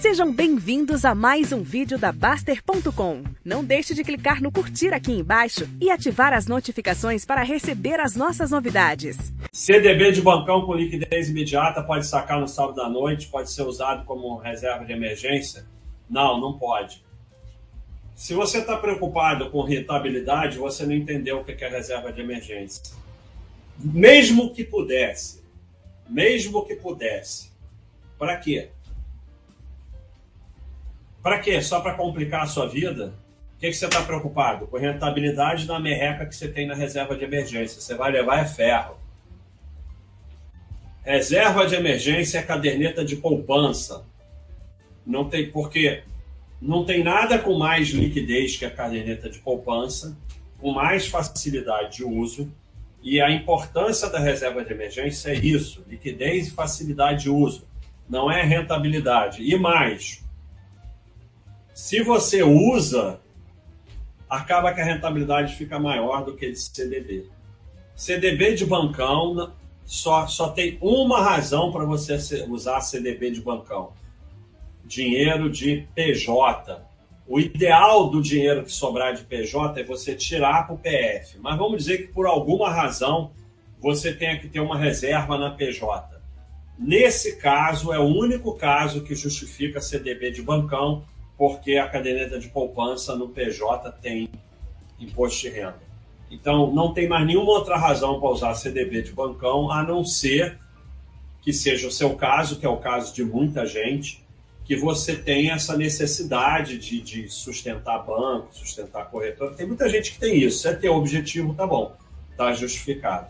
Sejam bem-vindos a mais um vídeo da Baster.com. Não deixe de clicar no curtir aqui embaixo e ativar as notificações para receber as nossas novidades. CDB de bancão com liquidez imediata pode sacar no sábado à noite, pode ser usado como reserva de emergência? Não, não pode. Se você está preocupado com rentabilidade, você não entendeu o que é reserva de emergência. Mesmo que pudesse, mesmo que pudesse, para quê? Para quê? Só para complicar a sua vida? O que, que você está preocupado? Com rentabilidade da merreca que você tem na reserva de emergência. Você vai levar é ferro. Reserva de emergência é caderneta de poupança. Não tem porque não tem nada com mais liquidez que a caderneta de poupança, com mais facilidade de uso. E a importância da reserva de emergência é isso: liquidez e facilidade de uso. Não é rentabilidade. E mais, se você usa, acaba que a rentabilidade fica maior do que de CDB. CDB de bancão só, só tem uma razão para você usar CDB de bancão: dinheiro de PJ. O ideal do dinheiro que sobrar de PJ é você tirar para o PF. Mas vamos dizer que por alguma razão você tenha que ter uma reserva na PJ. Nesse caso, é o único caso que justifica CDB de bancão porque a caderneta de poupança no PJ tem imposto de renda. Então, não tem mais nenhuma outra razão para usar CDB de bancão, a não ser que seja o seu caso, que é o caso de muita gente, que você tem essa necessidade de, de sustentar banco, sustentar corretora. Tem muita gente que tem isso. Se é ter objetivo, tá bom, tá justificado.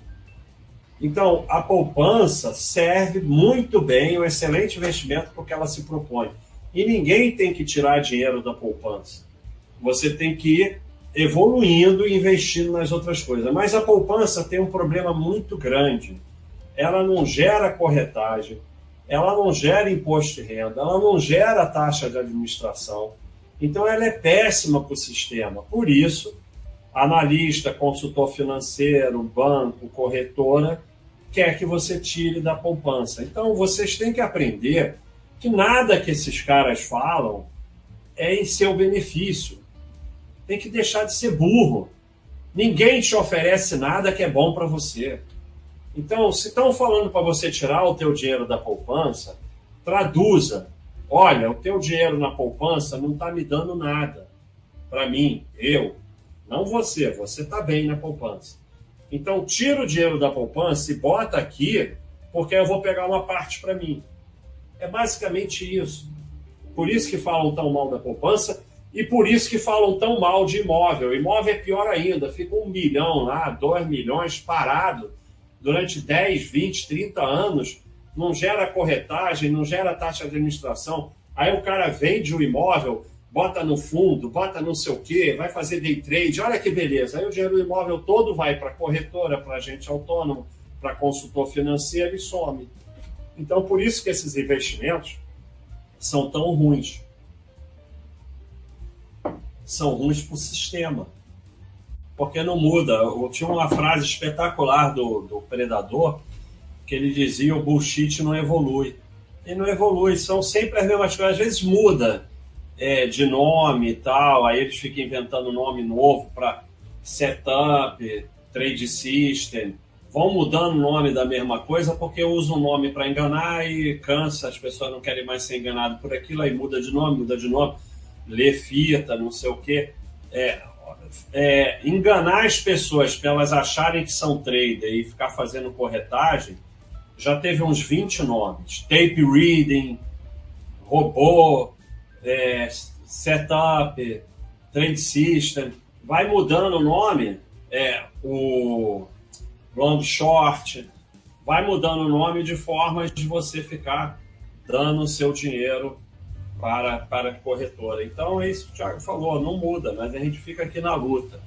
Então, a poupança serve muito bem, é um excelente investimento porque ela se propõe e ninguém tem que tirar dinheiro da poupança. Você tem que ir evoluindo e investindo nas outras coisas. Mas a poupança tem um problema muito grande. Ela não gera corretagem, ela não gera imposto de renda, ela não gera taxa de administração. Então ela é péssima para o sistema. Por isso, analista, consultor financeiro, banco, corretora quer que você tire da poupança. Então vocês têm que aprender que nada que esses caras falam é em seu benefício. Tem que deixar de ser burro. Ninguém te oferece nada que é bom para você. Então, se estão falando para você tirar o teu dinheiro da poupança, traduza. Olha, o teu dinheiro na poupança não está me dando nada. Para mim, eu, não você. Você está bem na poupança. Então, tira o dinheiro da poupança e bota aqui, porque eu vou pegar uma parte para mim. É basicamente isso. Por isso que falam tão mal da poupança e por isso que falam tão mal de imóvel. Imóvel é pior ainda, fica um milhão lá, dois milhões parado durante 10, 20, 30 anos, não gera corretagem, não gera taxa de administração. Aí o cara vende o imóvel, bota no fundo, bota não sei o quê, vai fazer day trade, olha que beleza. Aí o dinheiro do imóvel todo vai para corretora, para agente autônomo, para consultor financeiro e some. Então, por isso que esses investimentos são tão ruins. São ruins para o sistema. Porque não muda. Eu tinha uma frase espetacular do, do Predador que ele dizia o bullshit não evolui. E não evolui, são sempre as mesmas coisas. Às vezes muda é, de nome e tal, aí eles ficam inventando nome novo para setup, trade system, vão mudando o nome da mesma coisa porque usa um nome para enganar e cansa, as pessoas não querem mais ser enganadas por aquilo, aí muda de nome, muda de nome, lê fita, não sei o quê. É, é, enganar as pessoas para elas acharem que são trader e ficar fazendo corretagem, já teve uns 20 nomes. Tape reading, robô, é, setup, trade system. Vai mudando o nome. É, o long short, vai mudando o nome de forma de você ficar dando o seu dinheiro para, para a corretora. Então, é isso que o Thiago falou, não muda, mas a gente fica aqui na luta.